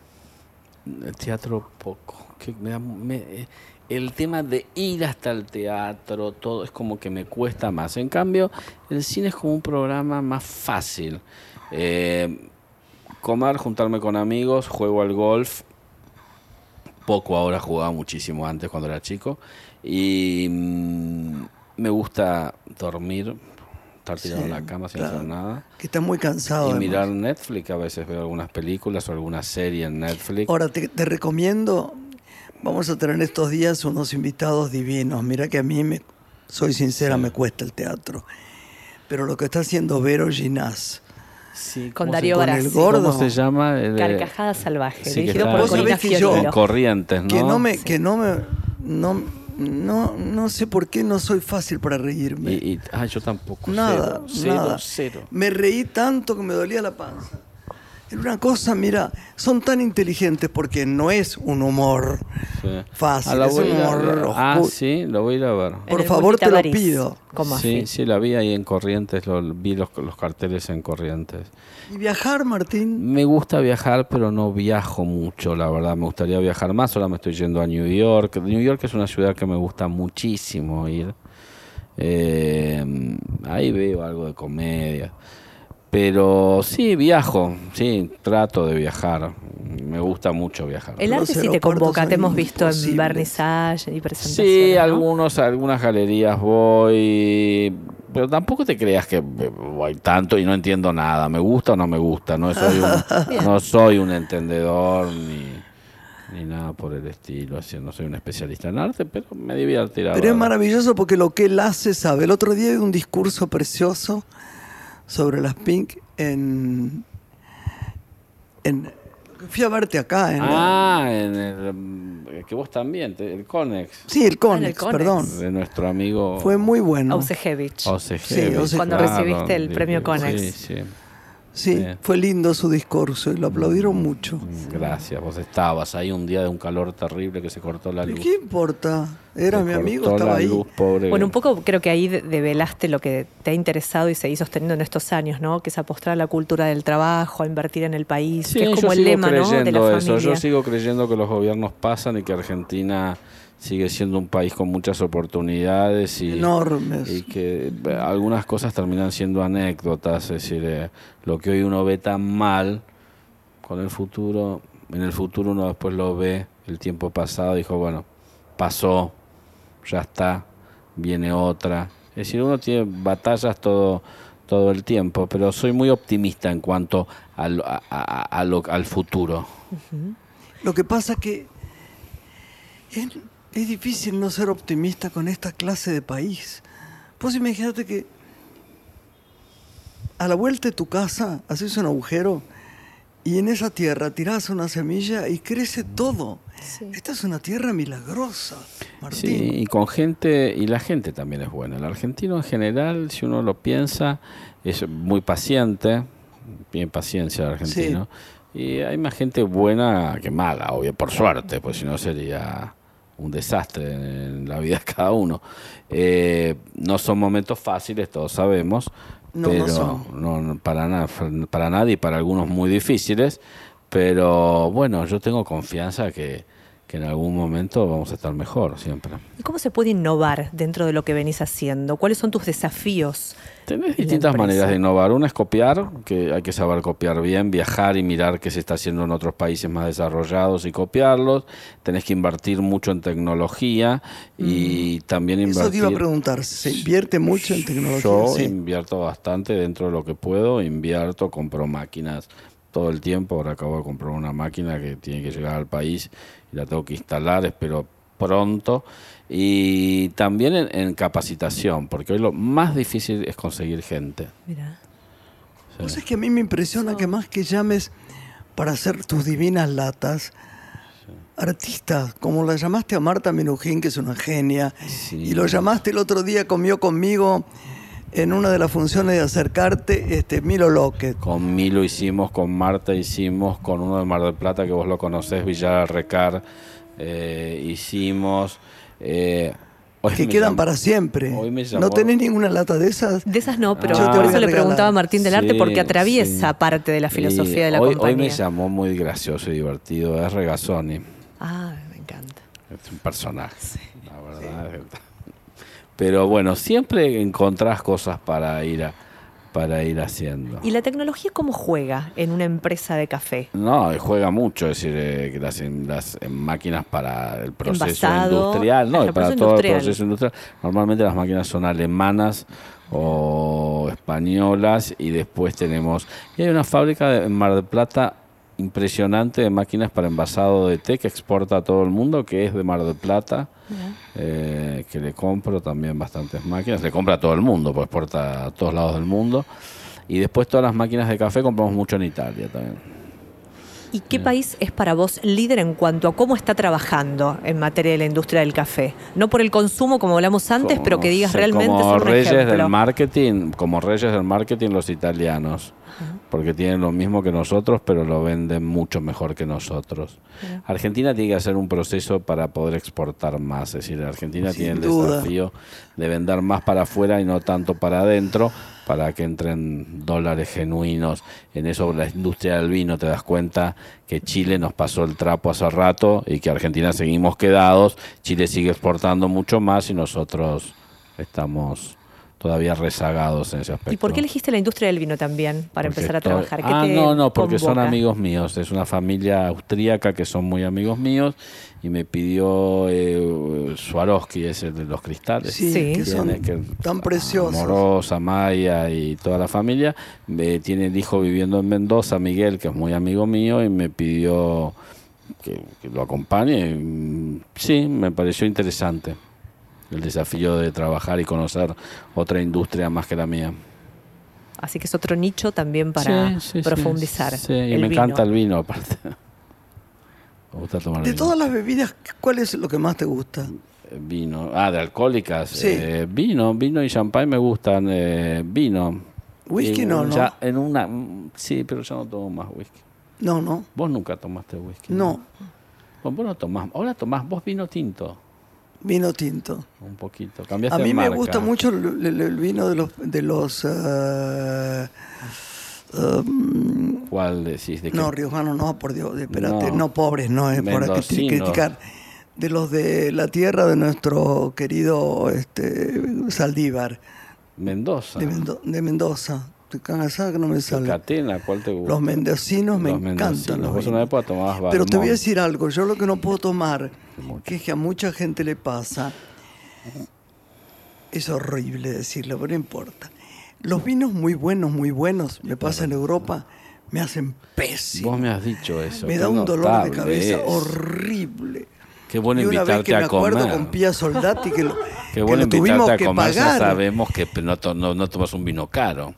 El teatro poco. que me da- me- eh, el tema de ir hasta el teatro, todo es como que me cuesta más. En cambio, el cine es como un programa más fácil. Eh, comer, juntarme con amigos, juego al golf. Poco ahora, jugaba muchísimo antes cuando era chico. Y mm, me gusta dormir, estar tirado en la cama sin claro. hacer nada. Que estás muy cansado. Y además. mirar Netflix, a veces veo algunas películas o alguna serie en Netflix. Ahora te, te recomiendo, vamos a tener estos días unos invitados divinos. Mira que a mí, me, soy sincera, me cuesta el teatro. Pero lo que está haciendo Vero Ginás, Sí, Con ¿cómo Darío se- con el gordo. ¿Cómo se llama? El, Carcajada Salvaje, sí, que dirigido está por Corina que yo- en. Corrientes, ¿no? que no me, que no me, no, no, no sé por qué no soy fácil para reírme. Y, y- ah, yo tampoco. nada, cero, cero, nada. cero. Me reí tanto que me dolía la panza. Era una cosa, mira, son tan inteligentes porque no es un humor Sí. fácil, Ah, la es un humor. Ah, sí, lo voy a ir a ver. Por favor, te lo pido. Sí, así. sí, la vi ahí en Corrientes, lo, vi los, los carteles en Corrientes. Y viajar, Martín, Me gusta viajar, pero no viajo mucho, la verdad. Me gustaría viajar más. Ahora me estoy yendo a New York. New York es una ciudad que me gusta muchísimo ir. Eh, ahí veo algo de comedia. Pero sí, viajo. Sí, trato de viajar. Me gusta mucho viajar. El arte sí te convoca, te hemos visto en vernissage y presentaciones. Sí, ¿no? algunos, algunas galerías voy, pero tampoco te creas que voy tanto y no entiendo nada. Me gusta o no me gusta. No soy un, no soy un entendedor ni, ni nada por el estilo. Así, no soy un especialista en arte, pero me divierto ir a pero es maravilloso porque lo que él hace sabe. El otro día vi un discurso precioso sobre las Pink en, en fui a verte acá en Ah, en el, mm, que vos también, te- el Conex, sí el Conex, Conex. perdón de nuestro amigo fue muy bueno. Sí, OCG. Cuando recibiste el premio Conex. Sí, sí. Sí fue lindo su discurso y lo aplaudieron mucho Mm, Gracias, vos estabas ahí un día de un calor terrible que se cortó la ¿Y luz. qué importa? Era Se mi amigo, estaba la ahí. luz, pobre. Bueno, un poco creo que ahí de- develaste lo que te ha interesado y seguís sosteniendo en estos años, ¿no? Que es apostar a la cultura del trabajo, a invertir en el país, Sí, que es yo como el sigo lema, ¿no? De la creyendo eso. familia. Yo sigo creyendo que los gobiernos pasan y que Argentina sigue siendo un país con muchas oportunidades y, Enormes. y que eh, algunas cosas terminan siendo anécdotas. Es decir, eh, lo que hoy uno ve tan mal con el futuro, en el futuro uno después lo ve el tiempo pasado dijo, bueno, pasó, ya está, viene otra. Es decir, uno tiene batallas todo, todo el tiempo, pero soy muy optimista en cuanto al, a- a- a lo- al futuro. Lo que pasa que es difícil no ser optimista con esta clase de país. Vos imagínate que a la vuelta de tu casa haces un agujero y en esa tierra tirás una semilla y crece todo. Esta es una tierra milagrosa, Martín. Sí, y con gente, y la gente también es buena. El argentino en general, si uno lo piensa, es muy paciente, bien paciencia el argentino. Y hay más gente buena que mala, obvio, por suerte, pues si no sería un desastre en la vida de cada uno. Eh, no son momentos fáciles, todos sabemos, No, no pero son. no, no, para, na- para nadie para algunos muy difíciles. Pero bueno, yo tengo confianza que, que en algún momento vamos a estar mejor siempre. ¿Y cómo se puede innovar dentro de lo que venís haciendo? ¿Cuáles son tus desafíos? Tenés distintas maneras de innovar. Una es copiar, que hay que saber copiar bien, viajar y mirar qué se está haciendo en otros países más desarrollados y copiarlos. Tenés que invertir mucho en tecnología y también invertir. Mm. Eso te iba a preguntar, ¿se invierte mucho en tecnología? Yo Sí. invierto bastante dentro de lo que puedo, invierto, compro máquinas todo el tiempo. Ahora acabo de comprar una máquina que tiene que llegar al país y la tengo que instalar, espero pronto. Y también en, en capacitación, porque hoy lo más difícil es conseguir gente. Mira. Vos es que a mí me impresiona que más que llames para hacer tus divinas latas, artistas, como la llamaste a Marta Minujín, que es una genia, Sí. y lo llamaste el otro día, comió conmigo en una de las funciones de acercarte, este Milo Lockett. Con Milo hicimos, con Marta hicimos, con uno de Mar del Plata que vos lo conocés, Villar Recar, eh, hicimos. eh, Que quedan llamó- para siempre. hoy me ¿No llamó- tenés ninguna lata de esas? De esas no, pero Yo te por eso le preguntaba a Martín del Arte Sí, porque atraviesa sí. parte de la filosofía Y de la hoy, compañía. Hoy me llamó muy gracioso y divertido, es Regazzoni. Ah, me encanta. Es un personaje, la verdad. Pero bueno, siempre encontrás cosas para ir a, para ir haciendo. ¿Y la tecnología cómo juega en una empresa de café? No, juega mucho, es decir, eh, que las, las máquinas para el proceso Envasado, industrial, no, para todo industrial. el proceso industrial. Normalmente las máquinas son alemanas o españolas y después tenemos... Y hay una fábrica en Mar del Plata impresionante de máquinas para envasado de té que exporta a todo el mundo, que es de Mar del Plata, eh, que le compro también bastantes máquinas, le compra a todo el mundo, pues exporta a todos lados del mundo. Y después todas las máquinas de café compramos mucho en Italia también. ¿Y qué país es para vos líder en cuanto a cómo está trabajando en materia de la industria del café? No por el consumo, como hablamos antes, Como, pero que digas realmente como son un reyes ejemplo. del marketing, como reyes del marketing los italianos, porque tienen lo mismo que nosotros, pero lo venden mucho mejor que nosotros. Argentina tiene que hacer un proceso para poder exportar más, es decir, Argentina Sin tiene el duda. desafío de vender más para afuera y no tanto para adentro, para que entren dólares genuinos. En eso la industria del vino te das cuenta que Chile nos pasó el trapo hace rato y que Argentina seguimos quedados, Chile sigue exportando mucho más y nosotros estamos todavía rezagados en ese aspecto. ¿Y por qué elegiste la industria del vino también para Porque empezar a trabajar? ¿Qué Ah, te no, no, porque son amigos míos. Es una familia austríaca que son muy amigos míos y me pidió eh, Swarovski, es el de los cristales. Sí, Sí. que son que- tan preciosos. Amorosa, Maya y toda la familia. Me tiene el hijo viviendo en Mendoza, Miguel, que es muy amigo mío, y me pidió que, que lo acompañe. mm, Sí, me pareció interesante el desafío de trabajar y conocer otra industria más que la mía. Así que es otro nicho también para Sí, sí, sí. profundizar. Sí, y me vino. encanta el vino aparte. Me gusta tomar De vino. todas las bebidas, ¿cuál es lo que más te gusta? Vino. Ah, de alcohólicas. Sí. Eh, vino, vino y champán me gustan. eh, vino. Whisky Y no, ¿no? ya en una, mm, sí, pero yo no tomo más whisky. No, no, Vos nunca tomaste whisky. no. Vos, vos no tomás. Ahora tomás vos vino tinto. Vino tinto. Un poquito. Cambiaste A mí me gusta mucho el, el- el vino de los de los eh, um, ¿Cuál decís? ¿De qué? no riojano no por Dios espérate No. no, pobres no es aquí Mendocinos. criticar de los de la tierra de nuestro querido este Saldívar Mendoza. de, Mendo- de Mendoza no me sale Catena, ¿cuál te gusta? los mendocinos me encantan los Vos una época tomabas Pero te voy a decir algo, yo lo que no puedo tomar, que es que a mucha gente le pasa, es horrible decirlo, pero no importa. Los vinos muy buenos, muy buenos, me pasa en Europa, me hacen pésimo. Vos me has dicho eso. Me da un dolor de cabeza es. horrible. Qué bueno y una vez invitarte que me acuerdo comer. con Pía Soldati que lo, Qué que bueno lo tuvimos invitarte a que comer, ya pagar. sabemos que no, no, no tomas un vino caro.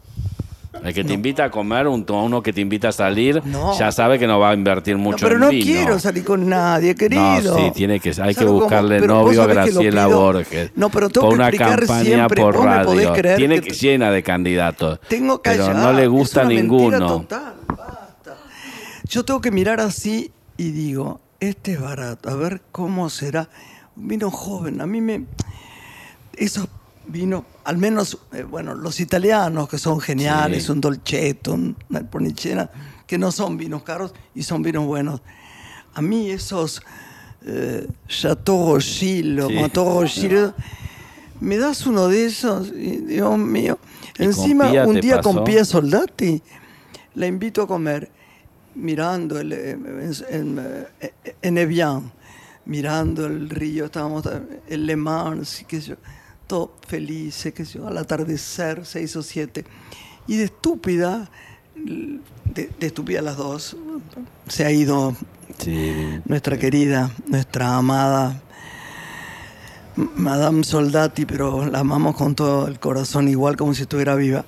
El que te invita a comer, un, uno que te invita a salir, No. ya sabe que no va a invertir mucho pero en no vino. quiero salir con nadie, querido. No, sí, tiene que, hay que Salgo buscarle pero vos novio a sabés que lo Graciela pido. Borges. No, pero tengo por que una explicar campaña siempre, por vos me podés radio. creer Tiene que te- llena de candidatos. Tengo que pero no le gusta es una mentira ninguno. total, basta. Yo tengo que mirar así y digo, este es barato, a ver cómo será. Un vino joven, a mí me... Esos vinos, al menos, eh, bueno, los italianos que son geniales, Sí. un dolcetto, un- una pornicena, que no son vinos caros y son vinos buenos. A mí esos eh, Chateau Rochille, o Sí. Rochille, me das uno de esos, y, Dios mío. ¿Y Encima, un día pasó? con Pía Soldati, la invito a comer, mirando el, eh, en, en, eh, en Evian, mirando el río, estábamos en Le Mans, qué sé yo, felices, sé yo, al atardecer, seis o siete. Y de estúpida, de, de estúpida las dos, se ha ido Sí, nuestra querida, nuestra amada Madame Soldati, pero la amamos con todo el corazón, igual como si estuviera viva.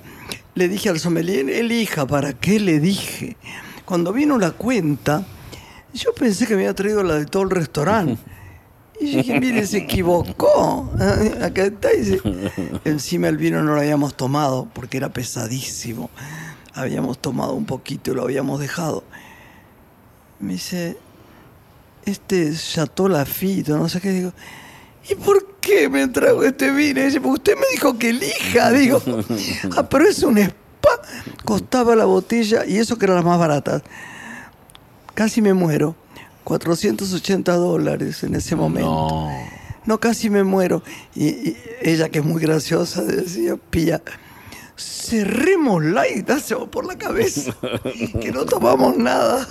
Le dije al sommelier, elija, ¿para qué le dije? Cuando vino la cuenta, yo pensé que me había traído la de todo el restaurante. Y yo dije, mire, se equivocó. Acá está. y dice- Encima el vino no lo habíamos tomado porque era pesadísimo. Habíamos tomado un poquito y lo habíamos dejado. Me dice, este es Chateau Lafitte, no sé qué. Digo, ¿y por qué me trago este vino? Y dice, porque usted me dijo que elija. Digo, ah, pero es un spa. Costaba la botella, y eso que era la más barata. Casi me muero. 480 dólares en ese momento. No. No, casi me muero. Y, y ella, que es muy graciosa, decía, Pía, cerrémosla y dáselo por la cabeza, que no tomamos nada.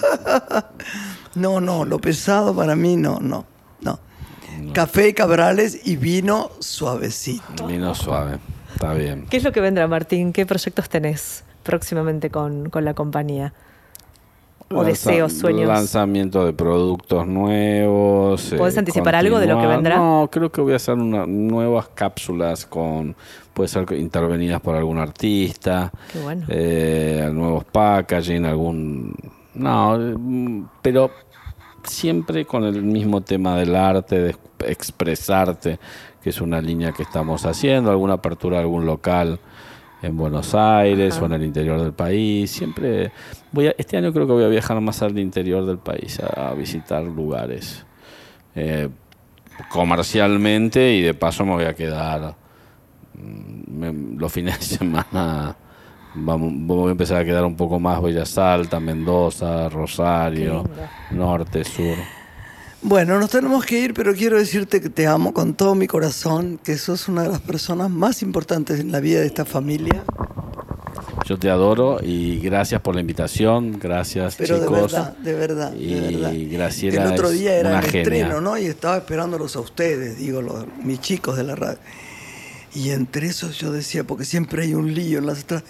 no, no, lo pesado para mí no, no, no. Café y cabrales y vino suavecito. Vino suave. Está bien. ¿Qué es lo que vendrá, Martín? ¿Qué proyectos tenés próximamente con, con la compañía? ¿O Lanza- deseos, sueños? Lanzamiento de productos nuevos. eh, ¿Podés anticipar algo de lo que vendrá? No, creo que voy a hacer una- nuevas cápsulas con. Puede ser intervenidas por algún artista. Qué bueno. eh, nuevos packaging, algún. No, pero siempre con el mismo tema del arte, de expresarte, que es una línea que estamos haciendo, alguna apertura de algún local en Buenos Aires o en el interior del país. Siempre voy a, este año creo que voy a viajar más al interior del país a, a visitar lugares eh, comercialmente y de paso me voy a quedar mm, me- los fines de semana vamos, voy a empezar a quedar un poco más voy a Salta, Mendoza, Rosario, norte, sur. Bueno, nos tenemos que ir, pero quiero decirte que te amo con todo mi corazón, que sos una de las personas más importantes en la vida de esta familia. Yo te adoro y gracias por la invitación, gracias Pero de chicos. verdad, de verdad, de Y verdad. Graciela el otro día era el genia. estreno, ¿no? Y estaba esperándolos a ustedes, digo, los, mis chicos de la radio. Y entre esos yo decía, porque siempre hay un lío en las otras.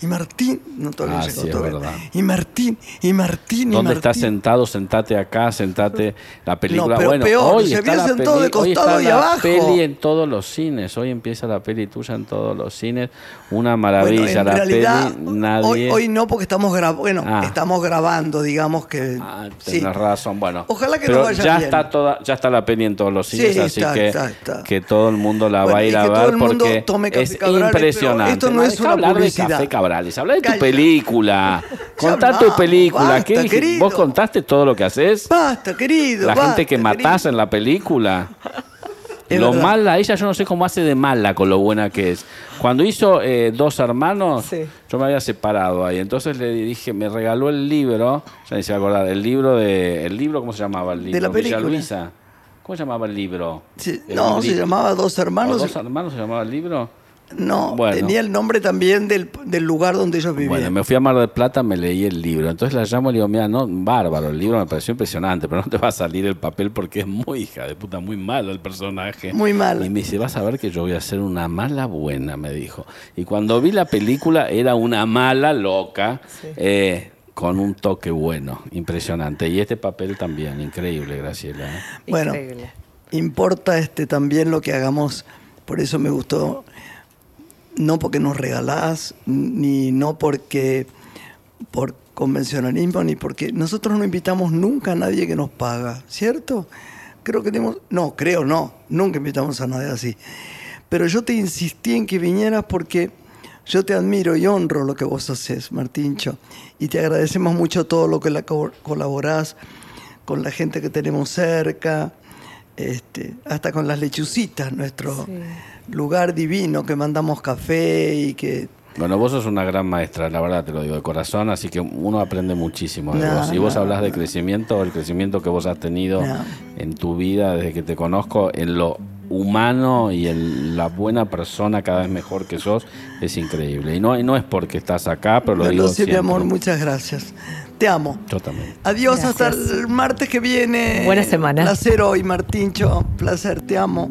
Y Martín, no todavía Ah, llegó, sí, todavía. verdad. y Martín, y Martín, y ¿Dónde Martín. estás sentado? Sentate acá, sentate. La película. pero bueno, peor, hoy se está había la sentado de hoy costado está y la abajo. peli en todos los cines. Hoy empieza la peli tuya en todos los cines. Una Bueno, maravilla. en la realidad, peli, nadie. hoy, hoy no porque estamos grabando, bueno, Ah. estamos grabando, digamos que Ah, sí. tenés razón. Bueno, Ojalá que pero nos vaya ya bien. está toda, ya está la peli en todos los cines, Sí, así está, que, está, está. que todo el mundo la Bueno, va a ir a ver porque es impresionante. esto no es una publicidad. De Cabrales, habla de tu Calla. película. Contá tu película. basta, ¿Qué querido. ¿Vos contaste todo lo que haces? Basta, querido. La basta, gente que matás querido. en la película. Es lo verdad. mala, ella yo no sé cómo hace de mala con lo buena que es. Cuando hizo eh, Dos Hermanos, Sí. yo me había separado ahí. Entonces le dije, me regaló el libro, ya ni se va a acordar, el libro de. ¿El libro cómo se llamaba el libro? la Villa película. Luisa. ¿Cómo se llamaba el libro? Sí, no, se llamaba Dos ¿O Hermanos. ¿Dos Hermanos se llamaba el libro? No, Bueno. tenía el nombre también del, del lugar donde ellos vivían. Bueno, me fui a Mar del Plata, me leí el libro. Entonces la llamo y le digo, mira, no, bárbaro, el libro me pareció impresionante, pero no te va a salir el papel porque es muy hija de puta, muy malo el personaje. Muy malo. Y me dice, vas a ver que yo voy a ser una mala buena, me dijo. Y cuando vi la película era una mala loca, eh, con un toque bueno, impresionante. Y este papel también, increíble, Graciela. ¿eh? Bueno, Increíble. importa este también lo que hagamos, por eso me gustó, no porque nos regalás, ni no porque por convencionalismo, ni porque nosotros no invitamos nunca a nadie que nos paga, ¿cierto? Creo que tenemos, no, creo no, nunca invitamos a nadie así. Pero yo te insistí en que vinieras porque yo te admiro y honro lo que vos haces, Martincho, y te agradecemos mucho todo lo que la co- colaborás con la gente que tenemos cerca, este, hasta con las lechucitas, nuestro. Lugar divino que mandamos café y que Bueno, vos sos una gran maestra, la verdad te lo digo de corazón, así que uno aprende muchísimo de No, vos. Y vos no, hablas de no. crecimiento, el crecimiento que vos has tenido No. en tu vida desde que te conozco, en lo humano y en la buena persona cada vez mejor que sos, es increíble. Y no, y no es porque estás acá, pero lo No digo lo sé, mi siempre. amor, muchas gracias. Te amo. Yo también. Adiós Gracias. hasta el martes que viene. Buena semana. Placer hoy, Martincho. Placer, te amo.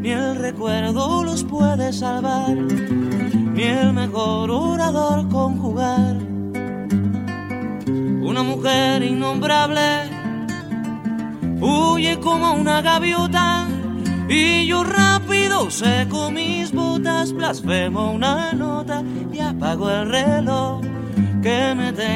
Ni el recuerdo los puede salvar, ni el mejor orador conjugar. Una mujer innombrable huye como una gaviota y yo rápido seco mis botas, blasfemo una nota y apago el reloj que me tengo.